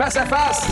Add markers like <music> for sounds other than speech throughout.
Face à face.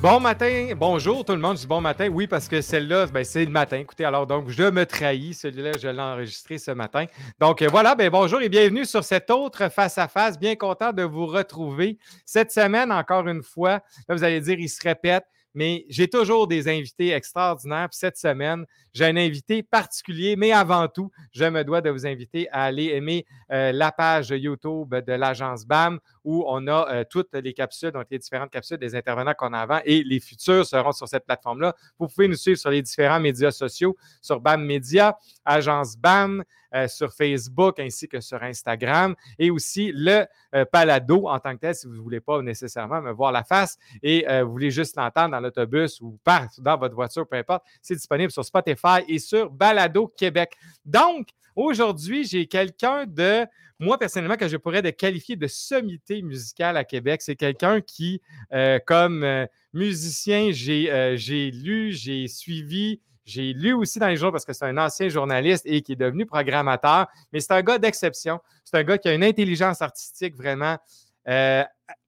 Bon matin, bonjour tout le monde, je bon matin, oui, parce que celle-là, ben, c'est le matin. Écoutez, alors donc, je me trahis, celui-là, je l'ai enregistré ce matin. Donc euh, voilà, ben, bonjour et bienvenue sur cet autre face-à-face. Bien content de vous retrouver. Cette semaine, encore une fois, là, vous allez dire, il se répète, mais j'ai toujours des invités extraordinaires. Cette semaine, j'ai un invité particulier, mais avant tout, je me dois de vous inviter à aller aimer euh, la page YouTube de l'agence BAM où on a euh, toutes les capsules, donc les différentes capsules des intervenants qu'on a avant et les futurs seront sur cette plateforme-là. Vous pouvez nous suivre sur les différents médias sociaux, sur BAM Media, agence BAM, euh, sur Facebook ainsi que sur Instagram et aussi le Palado en tant que tel si vous ne voulez pas nécessairement me voir la face et vous voulez juste l'entendre dans l'autobus ou dans votre voiture, peu importe, c'est disponible sur Spotify et sur Balado Québec. Donc, aujourd'hui, j'ai quelqu'un de, moi personnellement, que je pourrais qualifier de sommité musicale à Québec. C'est quelqu'un qui, euh, comme euh, musicien, euh, j'ai lu, j'ai suivi, j'ai lu aussi dans les jours parce que c'est un ancien journaliste et qui est devenu programmateur, mais c'est un gars d'exception. C'est un gars qui a une intelligence artistique vraiment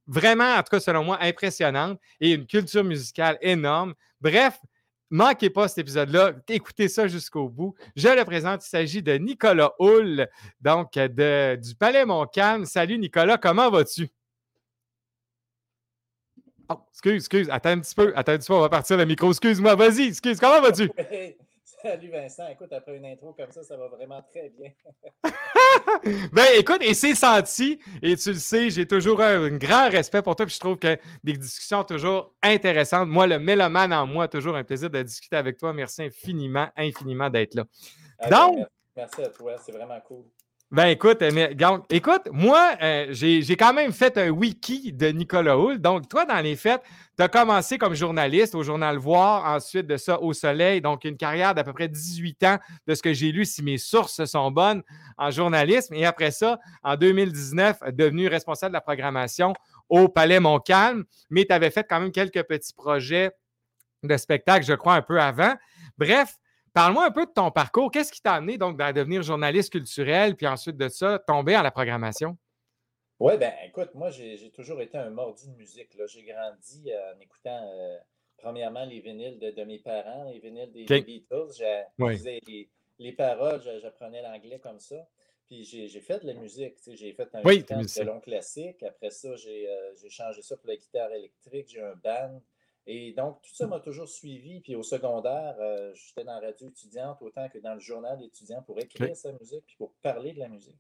vraiment, en tout cas selon moi, impressionnante et une culture musicale énorme. Bref, Manquez pas cet épisode-là. Écoutez ça jusqu'au bout. Je le présente. Il s'agit de Nicolas Hull, donc de, du Palais Montcalm. Salut Nicolas, comment vas-tu? Oh, excuse, excuse. Attends un petit peu. Attends un petit peu, on va partir le micro. Excuse-moi, vas-y. Excuse, comment vas-tu? <laughs> Salut Vincent, écoute, après une intro comme ça, ça va vraiment très bien. <laughs> <laughs> ben écoute, et c'est senti, et tu le sais, j'ai toujours un, grand respect pour toi, puis je trouve que des discussions toujours intéressantes. Moi, le mélomane en moi, toujours un plaisir de discuter avec toi. Merci infiniment, infiniment d'être là. Ah, ben, Donc, merci à toi, c'est vraiment cool. Ben écoute, mais, écoute, moi, euh, j'ai quand même fait un wiki de Nicolas Hull. Donc, toi, dans les faits, tu as commencé comme journaliste au journal Voir, ensuite de ça au Soleil, donc une carrière d'à peu près 18 ans de ce que j'ai lu, si mes sources sont bonnes, en journalisme. Et après ça, en 2019, devenu responsable de la programmation au Palais Montcalm, mais tu avais fait quand même quelques petits projets de spectacle, je crois, un peu avant. Bref, Parle-moi un peu de ton parcours. Qu'est-ce qui t'a amené donc à devenir journaliste culturel, puis ensuite de ça, tomber à la programmation? Oui, ben écoute, moi, j'ai toujours été un mordu de musique. J'ai grandi en écoutant euh, premièrement les vinyles de, mes parents, les vinyles des, Beatles. Oui. Les, paroles, j'apprenais l'anglais comme ça. Puis j'ai fait de la musique. J'ai fait un oui, violon classique. Après ça, euh, j'ai changé ça pour la guitare électrique. J'ai un band. Et donc, tout ça m'a toujours suivi. Puis au secondaire, euh, j'étais dans la radio étudiante autant que dans le journal étudiant pour écrire sa musique puis pour parler de la musique.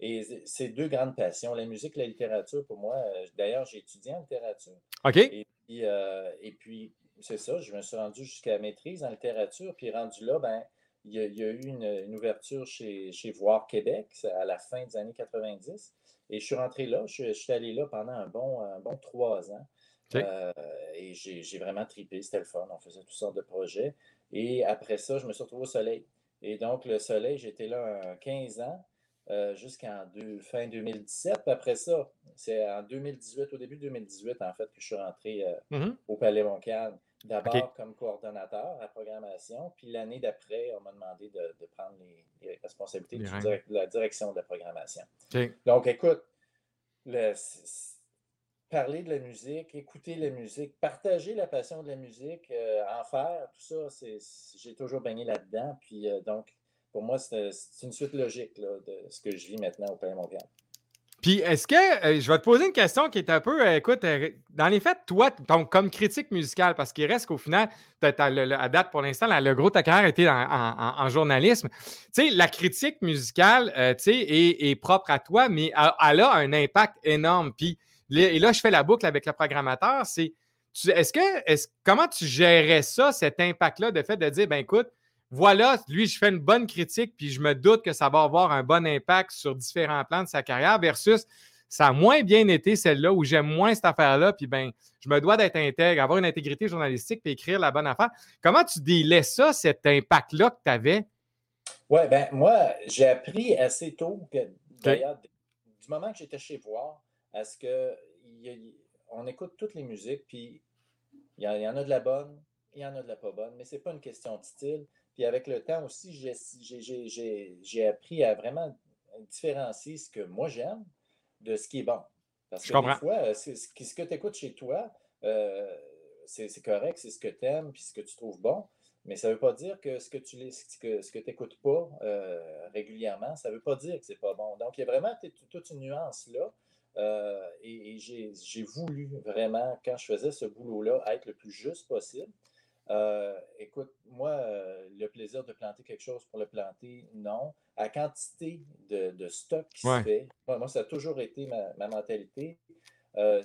Et c'est deux grandes passions, la musique et la littérature pour moi. Euh, d'ailleurs, j'ai étudié en littérature. OK. Et puis, euh, puis c'est ça, je me suis rendu jusqu'à la maîtrise en littérature. Puis rendu là, ben, il y, a, eu une, ouverture chez, chez Voir Québec à la fin des années 90. Et je suis rentré là, je, je suis allé là pendant un bon, un bon trois ans. Euh, et j'ai vraiment tripé, c'était le fun. On faisait toutes sortes de projets. Et après ça, je me suis retrouvé au soleil. Et donc, le soleil, j'étais là 15 ans. Euh, jusqu'en fin 2017. Puis après ça, c'est en 2018, au début de 2018, en fait, que je suis rentré euh, mm-hmm. au Palais Montcalm. D'abord comme coordonnateur à programmation, puis l'année d'après, on m'a demandé de, prendre les, responsabilités de la direction de la programmation. Donc, écoute, le, parler de la musique, écouter la musique, partager la passion de la musique, euh, en faire, tout ça, j'ai toujours baigné là-dedans. Puis euh, donc, pour moi, c'est une suite logique de ce que je vis maintenant au Palais Montréal. Puis, est-ce que euh, je vais te poser une question qui est un peu, écoute, dans les faits, toi, donc, comme critique musicale, parce qu'il reste qu'au final, à date pour l'instant, le gros ta carrière était en, journalisme. Tu sais, la critique musicale, tu sais, est, est, propre à toi, mais elle, a un impact énorme. Puis, et là, je fais la boucle avec le programmateur. C'est est-ce que est comment tu gérais ça, cet impact-là, de fait de dire, ben écoute, voilà, lui, je fais une bonne critique, puis je me doute que ça va avoir un bon impact sur différents plans de sa carrière, versus ça a moins bien été celle-là où j'aime moins cette affaire-là, puis ben, je me dois d'être intègre, avoir une intégrité journalistique, puis écrire la bonne affaire. Comment tu délais ça, cet impact-là que tu avais? Oui, ben moi, j'ai appris assez tôt que, d'ailleurs, du moment que j'étais chez Voir, à ce qu'on écoute toutes les musiques, puis il y, en a de la bonne, il y en a de la pas bonne, mais ce n'est pas une question de style. Puis avec le temps aussi, j'ai appris à vraiment différencier ce que moi j'aime de ce qui est bon. Parce que des fois, ce que tu écoutes chez toi, c'est correct, c'est ce que tu aimes, puis ce que tu trouves bon. Mais ça ne veut pas dire que ce que tu ce n'écoutes pas régulièrement, ça ne veut pas dire que ce n'est pas bon. Donc, il y a vraiment toute une nuance là. Euh, et, j'ai voulu vraiment, quand je faisais ce boulot-là, être le plus juste possible. Euh, écoute, moi, euh, le plaisir de planter quelque chose pour le planter, non. À quantité de, stock qui se fait, moi, ça a toujours été ma, mentalité.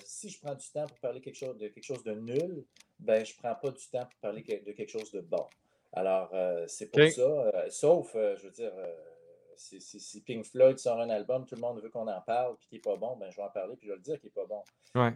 si je prends du temps pour parler quelque chose de quelque chose de nul, ben je ne prends pas du temps pour parler de quelque chose de bon. Alors, c'est pour ça, sauf, je veux dire, si, Pink Floyd sort un album, tout le monde veut qu'on en parle, puis qui n'est pas bon, ben, je vais en parler, puis je vais le dire qu'il n'est pas bon.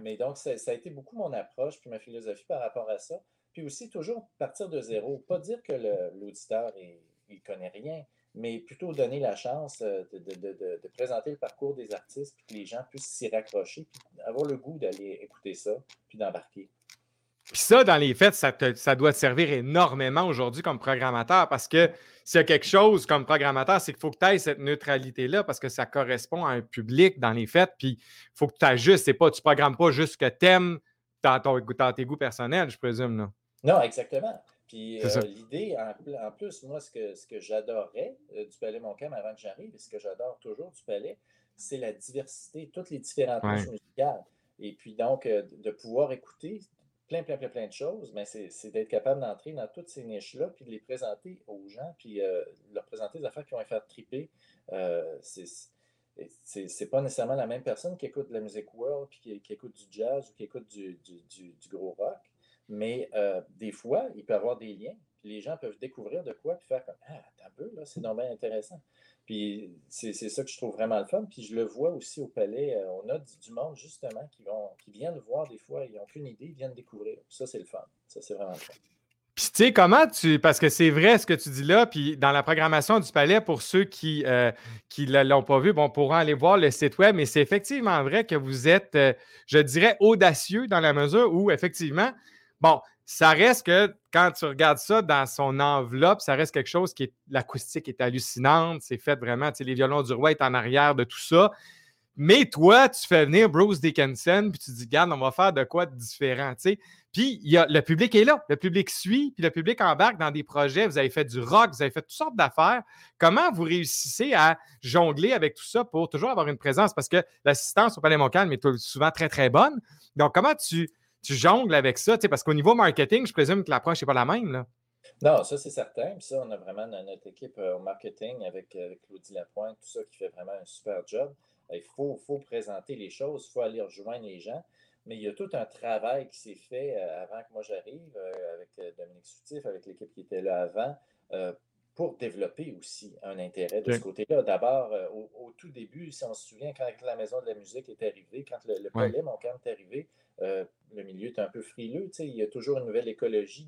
Mais donc, ça, a été beaucoup mon approche, puis ma philosophie par rapport à ça. Puis aussi, toujours partir de zéro. Pas dire que l'auditeur, il ne connaît rien, mais plutôt donner la chance euh, de, présenter le parcours des artistes, puis que les gens puissent s'y raccrocher, puis avoir le goût d'aller écouter ça, puis d'embarquer. Puis ça, dans les faits, ça, ça doit te servir énormément aujourd'hui comme programmateur parce que s'il y a quelque chose comme programmateur, c'est qu'il faut que tu aies cette neutralité-là parce que ça correspond à un public dans les faits. Puis il faut que tu ajustes. C'est pas, tu ne programmes pas juste ce que tu aimes dans, tes goûts personnels, je présume. Là. Non, exactement. Puis euh, l'idée, en, plus, moi, ce que, ce que j'adorais euh, du Palais Montcalm avant que j'arrive, et ce que j'adore toujours du Palais, c'est la diversité, toutes les différentes ouais. musicales. Et puis donc, euh, de pouvoir écouter plein, plein, plein, de choses, mais c'est d'être capable d'entrer dans toutes ces niches-là, puis de les présenter aux gens, puis euh, leur présenter des affaires qui vont les faire triper. Euh, c'est pas nécessairement la même personne qui écoute la musique world, puis qui, écoute du jazz ou qui écoute du, gros rock, mais euh, des fois, il peut y avoir des liens, les gens peuvent découvrir de quoi, puis faire comme Ah, t'as peu, là, c'est normal intéressant. Puis c'est ça que je trouve vraiment le fun. Puis je le vois aussi au palais. Euh, on a du, monde, justement, qui, vont, qui viennent voir des fois, ils n'ont qu'une idée, ils viennent découvrir. ça, c'est le fun. Ça, c'est vraiment le fun. Puis, tu sais, comment tu. Parce que c'est vrai ce que tu dis là, puis dans la programmation du palais, pour ceux qui euh, ne l'ont pas vu, bon, pourront aller voir le site web, mais c'est effectivement vrai que vous êtes, euh, je dirais, audacieux dans la mesure où, effectivement, bon, ça reste que quand tu regardes ça dans son enveloppe, ça reste quelque chose qui est. L'acoustique est hallucinante. C'est fait vraiment. Les violons du roi est en arrière de tout ça. Mais toi, tu fais venir Bruce Dickinson, puis tu dis, regarde, on va faire de quoi de différent. Tu sais. Puis y a, le public est là, le public suit, puis le public embarque dans des projets. Vous avez fait du rock, vous avez fait toutes sortes d'affaires. Comment vous réussissez à jongler avec tout ça pour toujours avoir une présence? Parce que l'assistance au Palais Montcalm est souvent très, très bonne. Donc, comment tu, tu jongles avec ça? Parce qu'au niveau marketing, je présume que l'approche n'est pas la même. Là. Non, ça, c'est certain. Puis ça, on a vraiment notre équipe euh, au marketing avec, avec Claudie Lapointe, tout ça qui fait vraiment un super job. Il faut, faut présenter les choses, il faut aller rejoindre les gens. Mais il y a tout un travail qui s'est fait euh, avant que moi j'arrive, euh, avec Dominique Soutif, avec l'équipe qui était là avant, pour développer aussi un intérêt de ce côté-là. D'abord, au, tout début, si on se souvient, quand la Maison de la musique est arrivée, quand le, le palais, mon camp est arrivé, euh, le milieu est un peu frileux. Il y a toujours une nouvelle écologie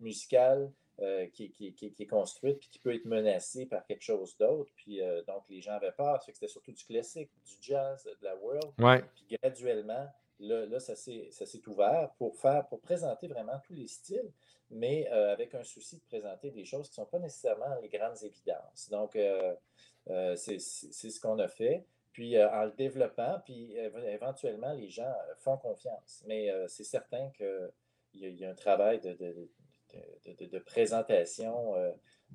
musicale euh, qui, est construite puis qui peut être menacée par quelque chose d'autre. Puis euh, donc, les gens avaient peur. C'était surtout du classique, du jazz, de la world. Puis graduellement, là, ça s'est ouvert pour faire, pour présenter vraiment tous les styles, mais avec un souci de présenter des choses qui ne sont pas nécessairement les grandes évidences. Donc, c'est ce qu'on a fait puis euh, en le développant, puis éventuellement, les gens euh, font confiance. Mais euh, c'est certain qu'il y, a un travail de, présentation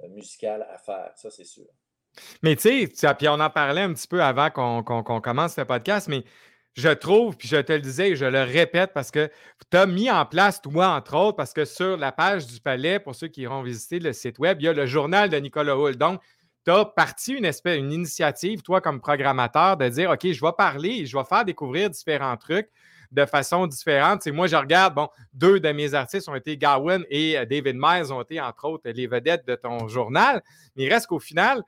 musicale à faire, ça c'est sûr. Mais tu sais, puis on en parlait un petit peu avant qu'on commence ce podcast, mais je trouve, puis je te le disais je le répète parce que tu as mis en place, toi, entre autres, parce que sur la page du Palais, pour ceux qui iront visiter le site web, il y a le journal de Nicolas Hull. Donc, tu as parti une, espèce, une initiative, toi, comme programmateur, de dire OK, je vais parler je vais faire découvrir différents trucs de façon différente. C'est moi, je regarde, bon, deux de mes artistes ont été Gawain et euh, David Myers ont été, entre autres, les vedettes de ton journal. Mais il reste qu'au final,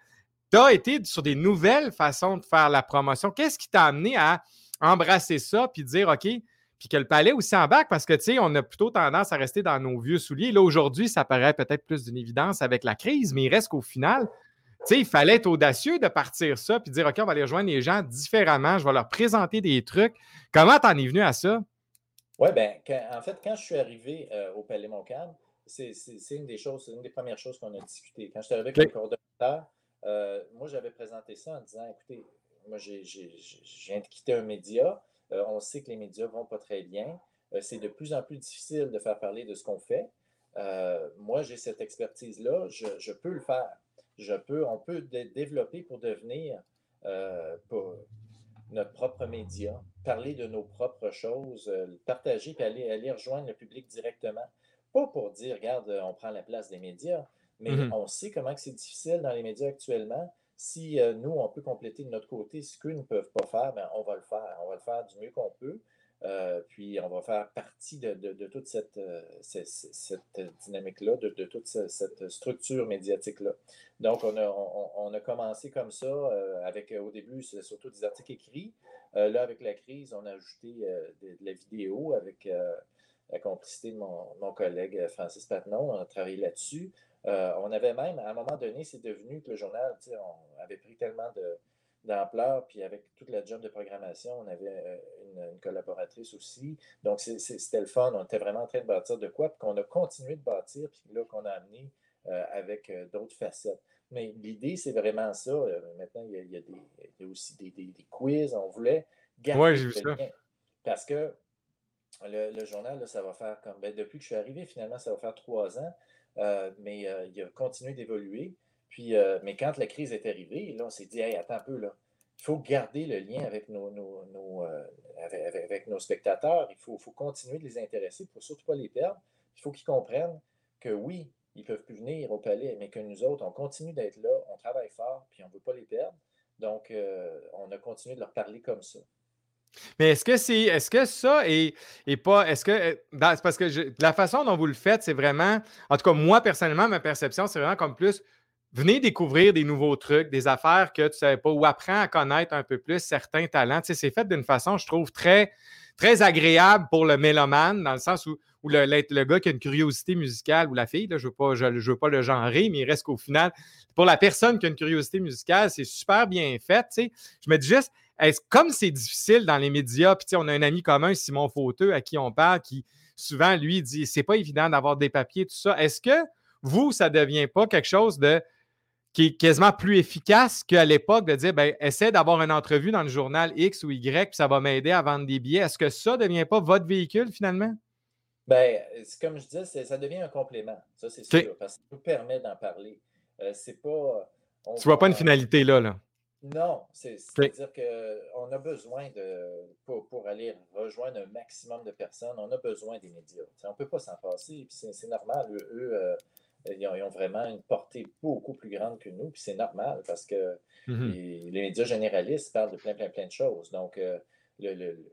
tu as été sur des nouvelles façons de faire la promotion. Qu'est-ce qui t'a amené à embrasser ça puis dire OK, puis que le palais aussi en bac, parce que, tu sais, on a plutôt tendance à rester dans nos vieux souliers. Là, aujourd'hui, ça paraît peut-être plus d'une évidence avec la crise, mais il reste qu'au final, sais, il fallait être audacieux de partir ça puis dire OK, on va aller rejoindre les gens différemment, je vais leur présenter des trucs. Comment t'en es venu à ça? Oui, bien, en fait, quand je suis arrivé euh, au Palais Montcalm, c'est une des choses, c'est une des premières choses qu'on a discutées. Quand je suis arrivé avec le coordonnateur, euh, moi, j'avais présenté ça en disant écoutez, moi, j'ai viens de quitter un média. on sait que les médias ne vont pas très bien. c'est de plus en plus difficile de faire parler de ce qu'on fait. moi, j'ai cette expertise-là, je, peux le faire. Je peux, on peut développer pour devenir notre propre média, parler de nos propres choses, partager, puis aller, aller rejoindre le public directement. Pas pour dire, regarde, on prend la place des médias, mais mmh on sait comment c'est difficile dans les médias actuellement. Si euh, nous, on peut compléter de notre côté ce qu'eux ne peuvent pas faire, ben, on va le faire. On va le faire du mieux qu'on peut. Euh, puis on va faire partie de, toute cette, euh, cette, dynamique-là, de, toute cette structure médiatique-là. Donc, on a, commencé comme ça, avec au début, c'est surtout des articles écrits. là, avec la crise, on a ajouté de, la vidéo avec la complicité de mon, collègue Francis Patnon. On a travaillé là-dessus. Euh, on avait même, à un moment donné, c'est devenu que le journal, on avait pris tellement d'ampleur, puis avec toute la job de programmation, on avait euh, une, collaboratrice aussi. Donc, c'était le fun. On était vraiment en train de bâtir de quoi, puis qu'on a continué de bâtir, puis là, qu'on a amené euh, avec d'autres facettes. Mais l'idée, c'est vraiment ça. maintenant, il y, a, aussi des, quiz. On voulait garder le lien. Parce que le, journal, ça va faire comme. Ben, depuis que je suis arrivé, finalement, ça va faire trois ans. Euh, mais euh, il a continué d'évoluer. Puis, euh, mais quand la crise est arrivée, là, on s'est dit, hey, attends un peu, là. Il faut garder le lien avec nos, avec, nos spectateurs. Il faut, faut, continuer de les intéresser pour surtout pas les perdre. Il faut qu'ils comprennent que oui, ils ne peuvent plus venir au palais, mais que nous autres, on continue d'être là, on travaille fort, puis on ne veut pas les perdre. Donc, on a continué de leur parler comme ça. Mais est-ce que c'est est-ce que ça est, pas est-ce que euh, parce que la façon dont vous le faites, c'est vraiment en tout cas moi personnellement ma perception c'est vraiment comme plus venez découvrir des nouveaux trucs, des affaires que tu ne savais pas ou apprends à connaître un peu plus certains talents. Tu sais, c'est fait d'une façon je trouve très très agréable pour le mélomane dans le sens où, le, le, gars qui a une curiosité musicale ou la fille, là, je ne veux, veux pas le genrer, mais il reste qu'au final, pour la personne qui a une curiosité musicale, c'est super bien fait. Tu sais. Je me dis juste, est-ce, comme c'est difficile dans les médias, puis on a un ami commun, Simon Fauteux, à qui on parle, qui souvent, lui, dit c'est pas évident d'avoir des papiers, tout ça. Est-ce que vous, ça ne devient pas quelque chose de qui est quasiment plus efficace qu'à l'époque de dire ben, essaie d'avoir une entrevue dans le journal X ou Y, puis ça va m'aider à vendre des billets. Est-ce que ça ne devient pas votre véhicule finalement? Bien, comme je disais, ça devient un complément. Ça, c'est sûr, parce que ça nous permet d'en parler. Euh, c'est pas. tu ne vois pas une finalité là, là. Non, c'est-à-dire qu'on a besoin de, pour, aller rejoindre un maximum de personnes, on a besoin des médias. on ne peut pas s'en passer, puis c'est normal. Eux, euh, ils, ont, vraiment une portée beaucoup plus grande que nous, puis c'est normal parce que mmh les, médias généralistes parlent de plein, plein, plein de choses. Donc, euh, le,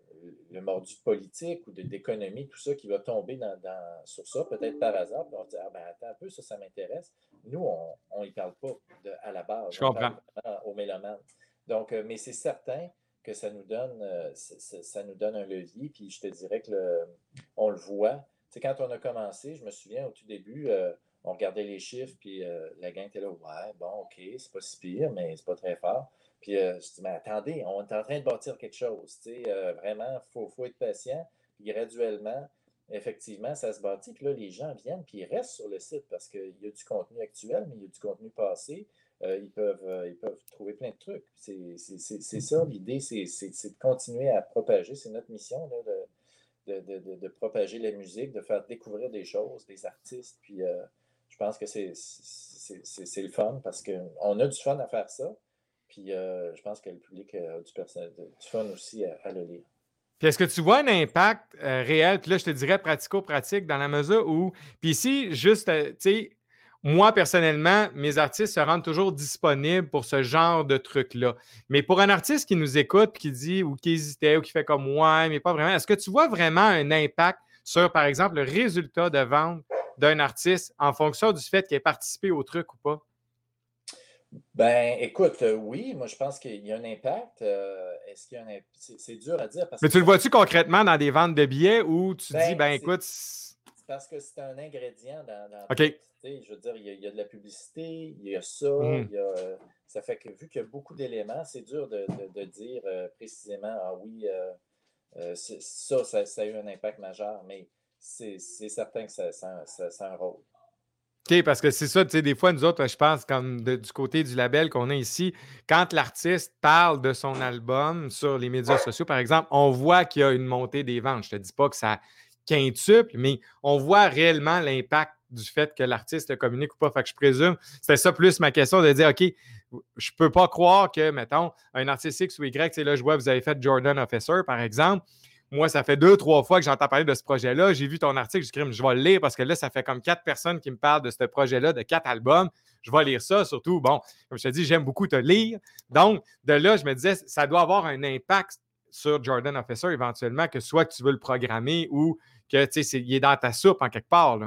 le mordu politique ou d'économie, tout ça qui va tomber dans, sur ça, peut-être par hasard. on va dire, ah ben attends un peu, ça, ça m'intéresse. Nous, on n'y parle pas à la base. Je comprends. Au mélomane. Donc, euh, mais c'est certain que ça nous donne, euh, ça nous donne un levier. Puis je te dirais que le, on le voit. c'est quand on a commencé, je me souviens au tout début, euh, on regardait les chiffres, puis la gang était là, ouais, bon, OK, c'est pas si pire, mais c'est pas très fort. Puis euh, je dis, mais attendez, on est en train de bâtir quelque chose. Euh, vraiment, il faut, faut, être patient. Puis graduellement, effectivement, ça se bâtit. Puis là, les gens viennent, puis ils restent sur le site parce qu'il y a du contenu actuel, mais il y a du contenu passé. Euh, ils, peuvent, ils peuvent trouver plein de trucs. C'est ça, l'idée, c'est de continuer à propager. C'est notre mission de, de, de, de, propager la musique, de faire découvrir des choses, des artistes. Puis je pense que c'est le fun parce qu'on a du fun à faire ça. Puis euh, je pense que le public a du, fun aussi à, le lire. Puis est-ce que tu vois un impact euh, réel, puis là, je te dirais pratico-pratique, dans la mesure où, puis ici, juste, euh, tu sais, moi, personnellement, mes artistes se rendent toujours disponibles pour ce genre de truc-là. Mais pour un artiste qui nous écoute, qui dit, ou qui hésitait, ou qui fait comme ouais, mais pas vraiment, est-ce que tu vois vraiment un impact sur, par exemple, le résultat de vente d'un artiste en fonction du fait qu'il ait participé au truc ou pas? Ben, écoute, euh, oui, moi je pense qu'il y a un impact. Euh, est-ce qu'il y a un C'est dur à dire. Parce Mais tu le vois-tu concrètement dans des ventes de billets ou tu dis, ben, ben écoute. Parce que c'est un ingrédient dans. dans OK. je veux dire, il y, a, de la publicité, il y a ça, mmh. il y a, euh, ça fait que vu qu'il y a beaucoup d'éléments, c'est dur de, de, dire précisément, ah oui, ça, ça, a eu un impact majeur, mais c'est certain que ça, ça, ça. OK, parce que c'est ça, tu sais, des fois, nous autres, je pense, comme du côté du label qu'on a ici, quand l'artiste parle de son album sur les médias sociaux, par exemple, on voit qu'il y a une montée des ventes. Je ne te dis pas que ça quintuple, mais on voit réellement l'impact du fait que l'artiste communique ou pas. Fait que je présume, c'était ça plus ma question de dire, OK, je peux pas croire que, mettons, un artiste X ou Y, là, je vois, vous avez fait Jordan Officer, par exemple. Moi, ça fait deux, trois fois que j'entends parler de ce projet-là. J'ai vu ton article, je je vais le lire parce que là, ça fait comme quatre personnes qui me parlent de ce projet-là, de quatre albums. Je vais lire ça, surtout, bon, comme je te dis, j'aime beaucoup te lire. Donc, de là, je me disais, ça doit avoir un impact sur Jordan Officer éventuellement, que soit que tu veux le programmer ou que, tu sais, il est dans ta soupe en quelque part.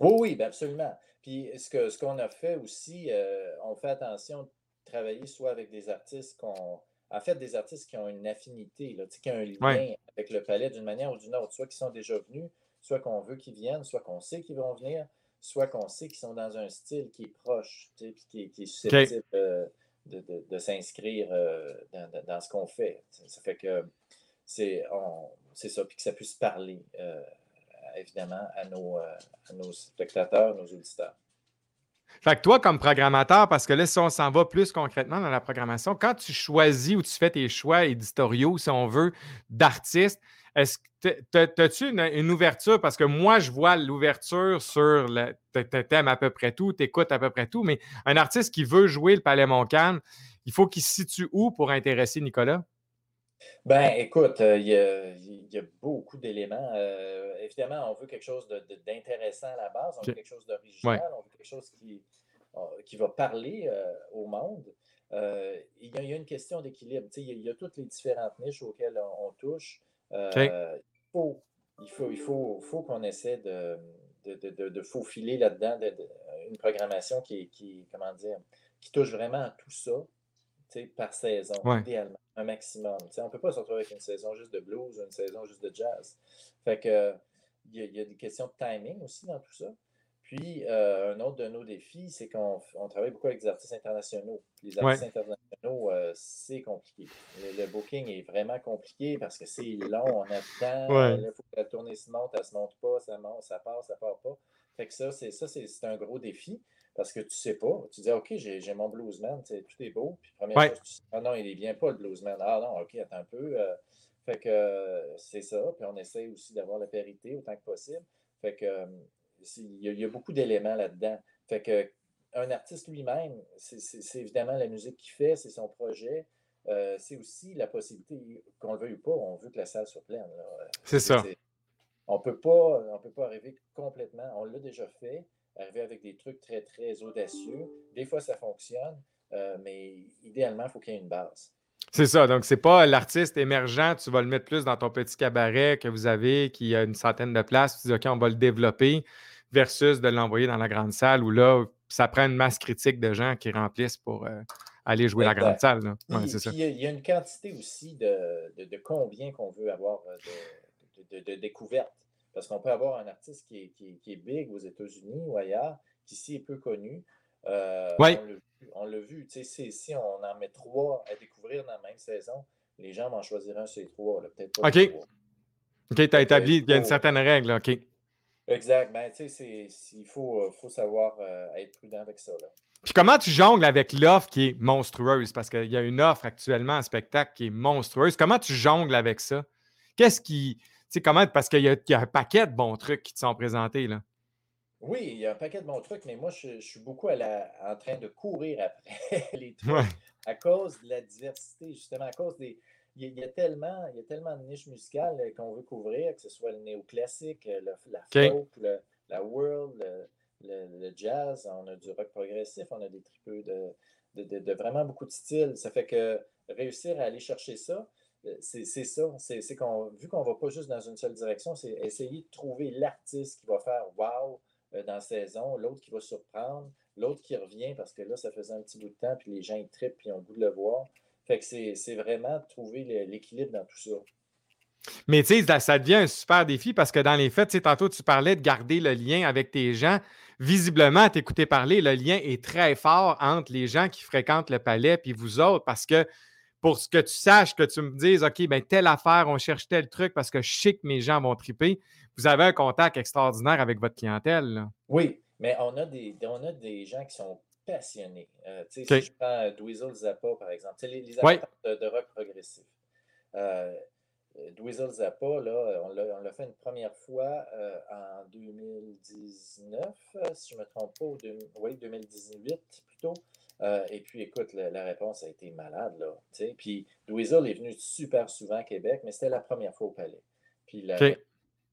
Oui, oui, ben, absolument. Puis ce qu'on ce qu'on a fait aussi, euh, on fait attention de travailler soit avec des artistes qu'on en fait, des artistes qui ont une affinité, là, qui ont un lien avec le palais d'une manière ou d'une autre, soit qui sont déjà venus, soit qu'on veut qu'ils viennent, soit qu'on sait qu'ils vont venir, soit qu'on sait qu'ils sont dans un style qui est proche, puis qui, qui, est susceptible euh, de, de, s'inscrire euh, dans, dans, ce qu'on fait. Ça fait que c'est ça, puis que ça puisse parler, euh, évidemment, à nos, à nos spectateurs, nos auditeurs. Fait que toi, comme programmateur, parce que là, si on s'en va plus concrètement dans la programmation, quand tu choisis ou tu fais tes choix éditoriaux, si on veut, d'artistes, est-ce que as-tu une, ouverture? Parce que moi, je vois l'ouverture sur le. Tu aimes à peu près tout, tu écoutes à peu près tout, mais un artiste qui veut jouer le Palais Montcalm, il faut qu'il se situe où pour intéresser Nicolas? Ben, écoute, euh, il y, a, beaucoup d'éléments. Euh, évidemment, on veut quelque chose d'intéressant à la base, on veut quelque chose d'original, on veut quelque chose qui, euh, qui va parler au monde. il, y a, une question d'équilibre. Il, y a toutes les différentes niches auxquelles on, touche. Il faut, il faut, il faut, faut qu'on essaie de, de, faufiler là-dedans une programmation qui, qui, comment dire, qui touche vraiment à tout ça par saison, idéalement, un maximum. on ne peut pas se retrouver avec une saison juste de blues ou une saison juste de jazz. Fait que il y, a des questions de timing aussi dans tout ça. Puis, euh, un autre de nos défis, c'est qu'on travaille beaucoup avec des artistes internationaux. Les artistes internationaux, euh, c'est compliqué. Le, booking est vraiment compliqué parce que c'est long, on attend, il faut que la tournée se monte, elle ne se monte pas, ça monte, ça part, ça part pas. Fait que ça, c'est ça, c'est un gros défi parce que tu sais pas. Tu dis, OK, j'ai mon bluesman, tout est beau. Puis première chose, tu dis, ah non, il est bien pas le bluesman. Ah non, OK, attends un peu. Euh, fait que euh, c'est ça. Puis on essaie aussi d'avoir la parité autant que possible. Fait que euh, il y, a beaucoup d'éléments là-dedans. Fait que un artiste lui-même, c'est évidemment la musique qu'il fait, c'est son projet. c'est aussi la possibilité, qu'on le veuille ou pas, on veut que la salle soit pleine. C'est ça. On ne peut pas arriver complètement. On l'a déjà fait arriver avec des trucs très, très audacieux. Des fois, ça fonctionne, euh, mais idéalement, il faut qu'il y ait une base. C'est ça. Donc, c'est pas l'artiste émergent, tu vas le mettre plus dans ton petit cabaret que vous avez, qui a une centaine de places, tu dis, OK, on va le développer, versus de l'envoyer dans la grande salle où là, ça prend une masse critique de gens qui remplissent pour euh, aller jouer la grande salle. il, y a, une quantité aussi de, de, combien qu'on veut avoir euh, de, de découvertes. Parce qu'on peut avoir un artiste qui est, qui, big aux États-Unis ou ailleurs, qui ici est peu connu. Euh, on l'a vu. Si, on en met trois à découvrir dans la même saison, les gens vont choisir un sur les trois. Peut-être pas OK. OK, tu as établi, il y a une certaine règle. OK. Exact. Ben, tu sais, il faut, euh, faut savoir euh, être prudent avec ça. Là. Puis comment tu jongles avec l'offre qui est monstrueuse? Parce qu'il y a une offre actuellement en spectacle qui est monstrueuse. Comment tu jongles avec ça? Qu'est-ce qui sais, comment, parce qu'il y, a un paquet de bons trucs qui te sont présentés, là. Oui, il y a un paquet de bons trucs, mais moi, je, suis beaucoup à la, en train de courir après <laughs> les trucs à cause de la diversité, justement, à cause des. Il y, a, tellement, il y a tellement de niches musicales euh, qu'on veut couvrir, que ce soit le néoclassique, euh, le, la folk, la world, le, jazz, on a du rock progressif, on a des tripeux de, de, de, vraiment beaucoup de styles. Ça fait que réussir à aller chercher ça, c'est ça. C'est qu'on, vu qu'on ne va pas juste dans une seule direction, c'est essayer de trouver l'artiste qui va faire wow euh, dans saison, l'autre qui va surprendre, l'autre qui revient parce que là, ça faisait un petit bout de temps, puis les gens ils trippent, puis ils ont le goût de le voir. Fait que c'est vraiment de trouver l'équilibre dans tout ça. Mais tu sais, ça devient un super défi parce que dans les faits, tantôt tu parlais de garder le lien avec tes gens. Visiblement, t'écouter parler, le lien est très fort entre les gens qui fréquentent le palais puis vous autres parce que pour ce que tu saches, que tu me dises, OK, ben telle affaire, on cherche tel truc parce que je sais que mes gens vont triper. Vous avez un contact extraordinaire avec votre clientèle. Oui, Mais on a des, on a des gens qui sont passionnés. Euh, si je prends Dweezil Zappa, par exemple, les, les de, rock progressif. Euh, Dweezil Zappa, là, on l'a fait une première fois euh, en 2019, si je ne me trompe pas, oui, 2018 plutôt. Euh, et puis, écoute, la, réponse a été malade, là. Puis, Dweezil est venu super souvent à Québec, mais c'était la première fois au Palais. Puis, la,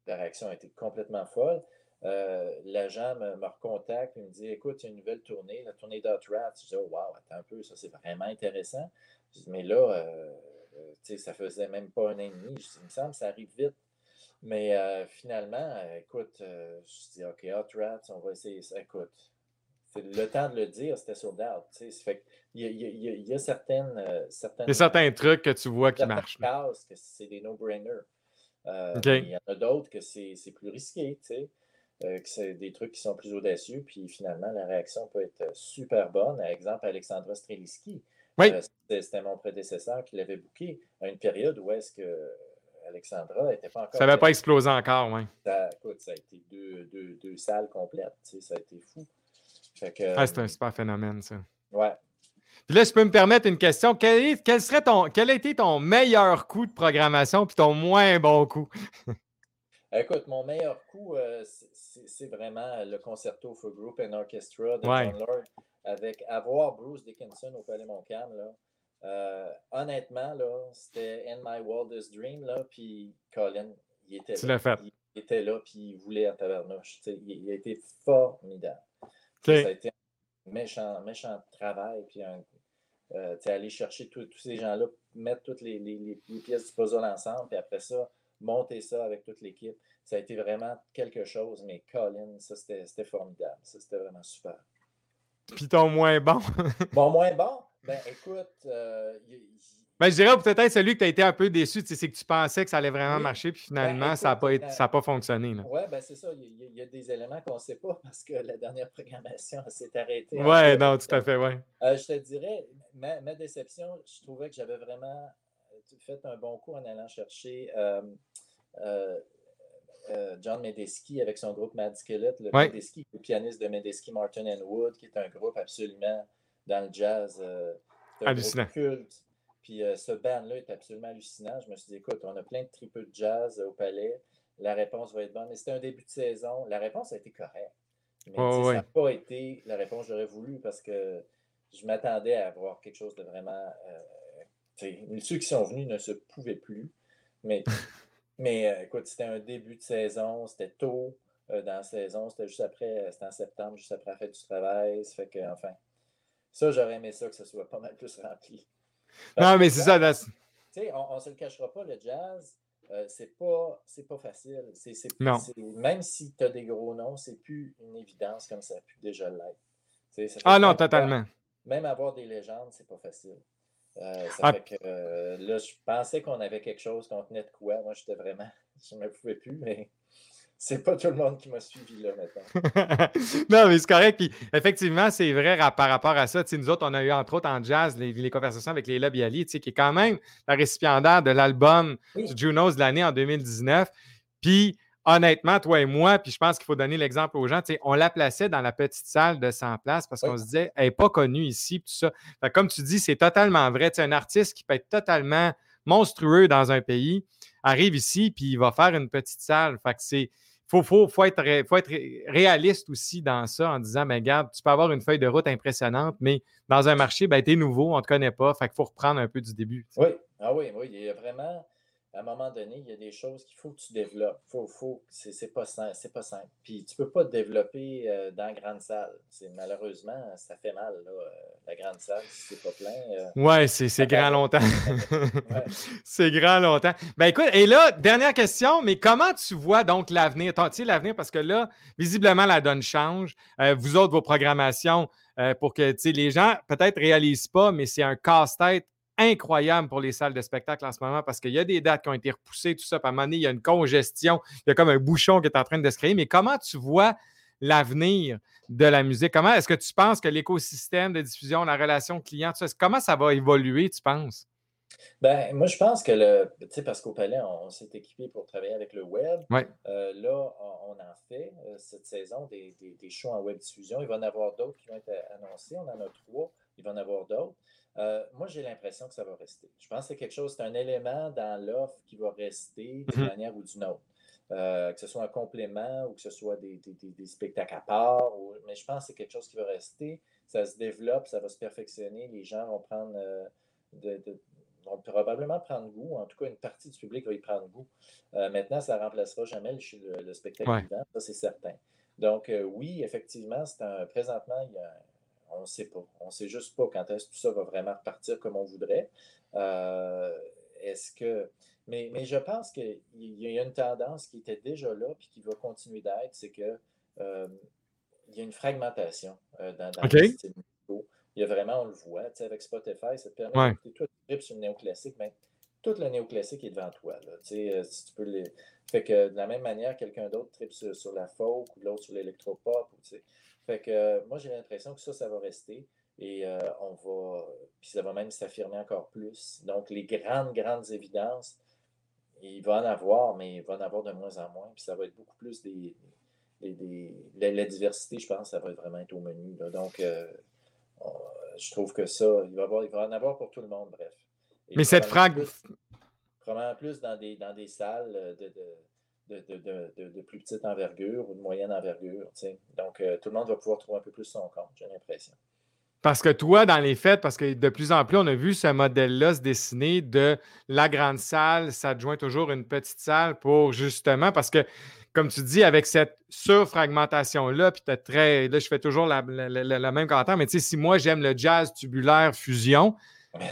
réaction a été complètement folle. Euh, l'agent me, me, recontacte et me dit Écoute, il y a une nouvelle tournée, la tournée d'Hot Rats. Je dis Oh, wow, attends un peu, ça c'est vraiment intéressant. Je dis Mais là, euh, sais, ça faisait même pas un an et demi. Je dis Il me semble ça arrive vite. Mais finalement, écoute, je dis OK, Hot Rats, on va essayer ça. Écoute, le temps de le dire, c'était sold out. Fait il, y a, il, y a, il y a certaines, euh, certaines, Il y a certains trucs que tu vois qui marchent. que c'est des no-brainers. Euh, il y en a d'autres que c'est plus risqué, euh, que c'est des trucs qui sont plus audacieux, puis finalement, la réaction peut être super bonne. Par exemple, Alexandra Streliski. Oui. C'était mon prédécesseur qui l'avait booké à une période où est-ce que Alexandra n'était pas encore. Ça n'avait pas explosé encore, oui. Ça, écoute, ça a été deux, deux, deux salles complètes. Ça a été fou ah, c'est un super phénomène, ça. Ouais. Puis là, je peux me permettre une question. Quel, quel, serait ton, quel a été ton meilleur coup de programmation puis ton moins bon coup? Écoute, mon meilleur coup, euh, c'est vraiment le concerto for group and orchestra de John Lord avec avoir Bruce Dickinson au Palais Montcalm. Là. Euh, honnêtement, là, c'était In My Wildest Dream, là, puis Colin, il était là. Fait. Il, était là, puis il voulait en tavernouche. Il, il a été formidable. Ça a été un méchant, méchant travail. Puis euh, aller chercher tous ces gens-là, mettre toutes les, les, pièces du puzzle ensemble, puis après ça, monter ça avec toute l'équipe. Ça a été vraiment quelque chose, mais Colin, ça c'était formidable. Ça c'était vraiment super. Puis ton moins bon. Mon moins bon, ben écoute, euh, ben, je dirais peut-être celui que tu as été un peu déçu, c'est que tu pensais que ça allait vraiment marcher, puis ben, finalement, ça n'a pas, euh, pas fonctionné. Oui, ben c'est ça. Il y, a, des éléments qu'on ne sait pas parce que la dernière programmation <laughs> s'est arrêtée. Oui, non, tout à fait, oui. Euh, je te dirais, ma, déception, je trouvais que j'avais vraiment euh, fait un bon coup en allant chercher John Medeski avec son groupe Mad Skillet, le le pianiste de Medeski Martin and Wood, qui est un groupe absolument dans le jazz. Hallucinant. culte. Puis euh, ce band-là est absolument hallucinant. Je me suis dit, écoute, on a plein de tripeux de jazz au palais. La réponse va être bonne. Mais c'était un début de saison. La réponse a été correcte. Mais ça n'a pas été la réponse que j'aurais voulu parce que je m'attendais à avoir quelque chose de vraiment. Euh, ceux qui sont venus ne se pouvaient plus. Mais, <laughs> mais euh, écoute, c'était un début de saison. C'était tôt dans la saison. C'était juste après, c'était en septembre, juste après la fête du travail. Ça fait que, enfin, ça, j'aurais aimé ça que ce soit pas mal plus rempli non, mais c'est ça. On ne se le cachera pas, le jazz, euh, c'est pas, pas facile. Non. Même si tu as des gros noms, c'est plus une évidence comme ça a pu déjà l'être. Ah non, totalement. même avoir des légendes, c'est pas facile. Euh, ça ah. fait que euh, là, je pensais qu'on avait quelque chose, qu'on tenait de quoi. Moi, j'étais vraiment. <laughs> Je ne me pouvais plus, mais c'est pas tout le monde qui m'a suivi là maintenant. <laughs> non, mais c'est correct. Puis effectivement, c'est vrai par rapport à ça. nous autres, on a eu entre autres en jazz les, conversations avec Leila Bialy, qui est quand même la récipiendaire de l'album du Junos de l'année en 2019. Puis honnêtement, toi et moi, puis je pense qu'il faut donner l'exemple aux gens, on la plaçait dans la petite salle de 100 places parce qu'on se disait, elle n'est pas connue ici, tout ça. comme tu dis, c'est totalement vrai. C'est un artiste qui peut être totalement monstrueux dans un pays, arrive ici, puis il va faire une petite salle. Fait que c'est faut, faut, être, réaliste aussi dans ça en disant, mais regarde, tu peux avoir une feuille de route impressionnante, mais dans un marché, ben, tu es nouveau, on ne te connaît pas, fait qu'il faut reprendre un peu du début. Oui, ah oui, oui, il y a vraiment, à un moment donné, il y a des choses qu'il faut que tu développes. Faut, faut, c'est pas, c'est pas simple. Puis tu ne peux pas te développer euh, dans la grande salle. Malheureusement, ça fait mal, là, euh, la grande salle, si c'est pas plein. Euh, oui, c'est grand longtemps. <laughs> <laughs> c'est grand longtemps. Ben écoute, et là, dernière question, mais comment tu vois donc l'avenir? Tu sais, l'avenir, parce que là, visiblement, la donne change. vous autres, vos programmations, pour que les gens peut-être réalisent pas, mais c'est un casse-tête incroyable pour les salles de spectacle en ce moment parce qu'il y a des dates qui ont été repoussées, tout ça. Puis à un moment donné, il y a une congestion, il y a comme un bouchon qui est en train de se créer. Mais comment tu vois l'avenir de la musique? Comment est-ce que tu penses que l'écosystème de diffusion, la relation client, comment ça va évoluer, tu penses? Ben, moi, je pense que le. Tu sais, parce qu'au Palais, on, s'est équipé pour travailler avec le web. Ouais. Euh, là, on, en fait euh, cette saison des, des, shows en web diffusion. Il va y en avoir d'autres qui vont être annoncés. On en a trois. Il va y en avoir d'autres. Euh, moi, j'ai l'impression que ça va rester. Je pense que c'est quelque chose, c'est un élément dans l'offre qui va rester d'une mm-hmm. manière ou d'une autre. que ce soit un complément ou que ce soit des, des spectacles à part. mais je pense que c'est quelque chose qui va rester. Ça se développe, ça va se perfectionner. Les gens vont prendre de, vont probablement prendre goût. En tout cas, une partie du public va y prendre goût. Euh, maintenant, ça ne remplacera jamais le, spectacle vivant, ça c'est certain. Donc, euh, oui, effectivement, c'est un, présentement, on ne sait pas. On ne sait juste pas quand est-ce que tout ça va vraiment repartir comme on voudrait. Euh, est-ce que. Mais, mais, je pense qu'il y a une tendance qui était déjà là puis qui va continuer d'être, c'est que il y a une fragmentation dans, dans le style il y a vraiment, on le voit, avec Spotify, ça te permet d'écouter tout le sur le néoclassique, mais tout le néoclassique est devant toi. Là, euh, si tu peux les... Fait que de la même manière, quelqu'un d'autre tripe sur, la folk ou l'autre sur l'électropop. Fait que euh, moi, j'ai l'impression que ça, ça va rester. Et euh, on va. Puis ça va même s'affirmer encore plus. Donc, les grandes, grandes évidences, il va en avoir, mais il va en avoir de moins en moins. Puis ça va être beaucoup plus des. la, diversité, je pense, ça va vraiment être au menu. Donc, euh, je trouve que ça, il va, avoir, il va en avoir pour tout le monde, bref. Mais cette frag. Probablement plus dans des, dans des salles de, de, de, de, plus petite envergure ou de moyenne envergure. Donc, euh, tout le monde va pouvoir trouver un peu plus son compte, j'ai l'impression. Parce que toi, dans les fêtes, parce que de plus en plus, on a vu ce modèle-là se dessiner de la grande salle, ça adjoint toujours une petite salle pour justement, parce que comme tu dis, avec cette surfragmentation-là, puis très. Là, je fais toujours la, même commentaire, mais tu sais, si moi j'aime le jazz tubulaire fusion,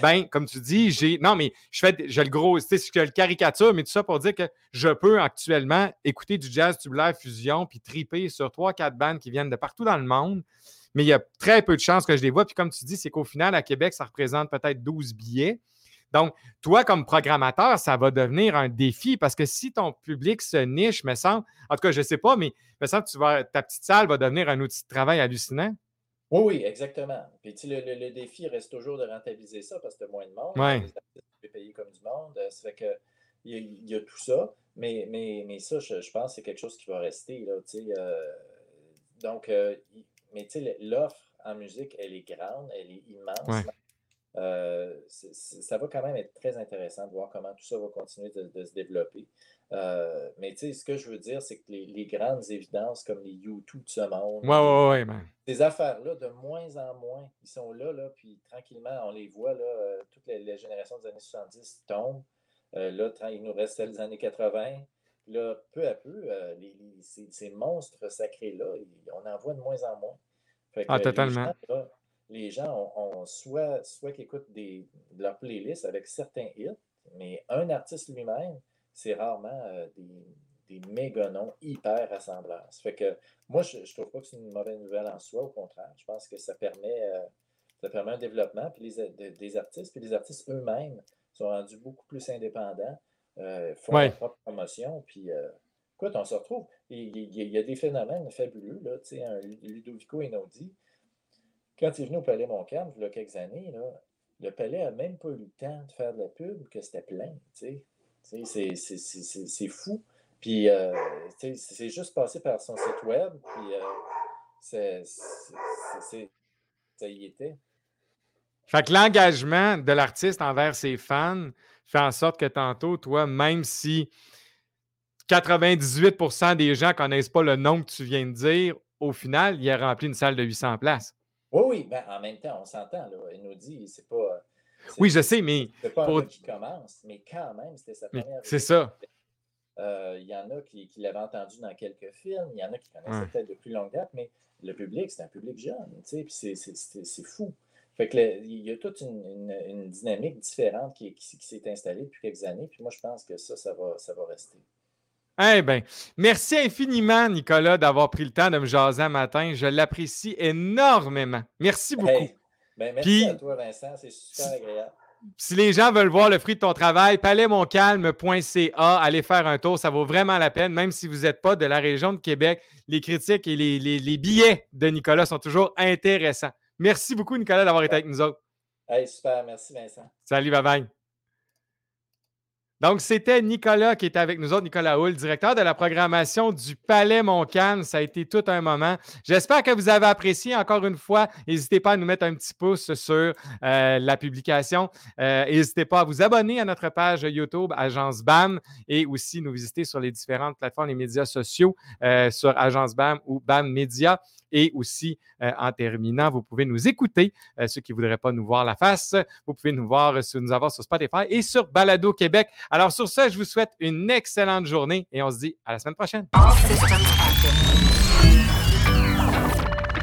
ben, comme tu dis, j'ai. Non, mais je fais j'ai le gros, tu sais, le caricature, mais tout ça pour dire que je peux actuellement écouter du jazz tubulaire fusion puis triper sur trois, quatre bandes qui viennent de partout dans le monde. Mais il y a très peu de chances que je les vois. Puis comme tu dis, c'est qu'au final, à Québec, ça représente peut-être 12 billets. Donc, toi, comme programmateur, ça va devenir un défi parce que si ton public se niche, me semble, en tout cas, je ne sais pas, mais me semble que tu ta petite salle va devenir un outil de travail hallucinant. Oui, oui, exactement. Puis le, le, défi reste toujours de rentabiliser ça parce que tu as moins de monde. Ouais. Les comme du monde. Euh, ça fait que il y, a, tout ça. Mais, mais, mais ça, je, pense que c'est quelque chose qui va rester. Là, euh, donc, euh, mais l'offre en musique, elle est grande, elle est immense. Euh, ça va quand même être très intéressant de voir comment tout ça va continuer de, se développer. Euh, mais tu sais, ce que je veux dire, c'est que les, grandes évidences comme les YouTube de ce monde, ouais, ouais, ces affaires-là, de moins en moins, ils sont là, là puis tranquillement, on les voit, là, euh, toutes les, générations des années 70 tombent. là, il nous reste celles des années 80. Là, peu à peu, ces, monstres sacrés-là, on en voit de moins en moins. ah, totalement les gens ont, soit, soit qu'ils écoutent des, leur playlist avec certains hits, mais un artiste lui-même, c'est rarement euh, des, des méga noms hyper rassembleurs. Ça fait que moi, je ne trouve pas que c'est une mauvaise nouvelle en soi, au contraire. Je pense que ça permet, euh, ça permet un développement puis des artistes, puis les artistes eux-mêmes sont rendus beaucoup plus indépendants, euh, font leur propre promotion, puis écoute, on se retrouve. Il, y a des phénomènes fabuleux, là, un Ludovico Einaudi, quand il est venu au Palais Montcalm, il y a quelques années, là, le palais n'a même pas eu le temps de faire de la pub, que c'était plein. C'est fou. Puis, euh, c'est juste passé par son site web, puis euh, ça y était. Fait que l'engagement de l'artiste envers ses fans fait en sorte que tantôt, toi, même si 98% des gens ne connaissent pas le nom que tu viens de dire, au final, il a rempli une salle de 800 places. Oui, oui, ben, en même temps, on s'entend. Il nous dit, c'est pas. Oui, je sais, mais. C'est pas un qui commence, mais quand même, c'était sa première. C'est ça. Euh, il y en a qui, qui l'avaient entendu dans quelques films, il y en a qui connaissaient peut-être de plus longue date, mais le public, c'est un public jeune, tu sais, puis c'est fou. Fait que il y a toute une, une, dynamique différente qui, qui, qui s'est installée depuis quelques années, puis moi, je pense que ça, ça va, ça va rester. Eh bien, merci infiniment, Nicolas, d'avoir pris le temps de me jaser un matin. Je l'apprécie énormément. Merci beaucoup. Ben, merci à toi, Vincent. C'est super agréable. Si les gens veulent voir le fruit de ton travail, palaismoncalme.ca, allez faire un tour, ça vaut vraiment la peine, même si vous n'êtes pas de la région de Québec. Les critiques et les, les, billets de Nicolas sont toujours intéressants. Merci beaucoup, Nicolas, d'avoir été avec nous autres. Hey, super, merci Vincent. Salut, bye bye. Donc, c'était Nicolas qui était avec nous autres, Nicolas Hull, directeur de la programmation du Palais Montcalm. Ça a été tout un moment. J'espère que vous avez apprécié. Encore une fois, n'hésitez pas à nous mettre un petit pouce sur euh, la publication. Euh, n'hésitez pas à vous abonner à notre page YouTube Agence BAM et aussi nous visiter sur les différentes plateformes, les médias sociaux euh, sur Agence BAM ou BAM Média. Et aussi, en terminant, vous pouvez nous écouter, ceux qui ne voudraient pas nous voir la face. Vous pouvez nous voir, nous avoir sur Spotify et sur Balado Québec. Alors, sur ce, je vous souhaite une excellente journée et on se dit à la semaine prochaine.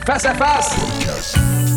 Face à face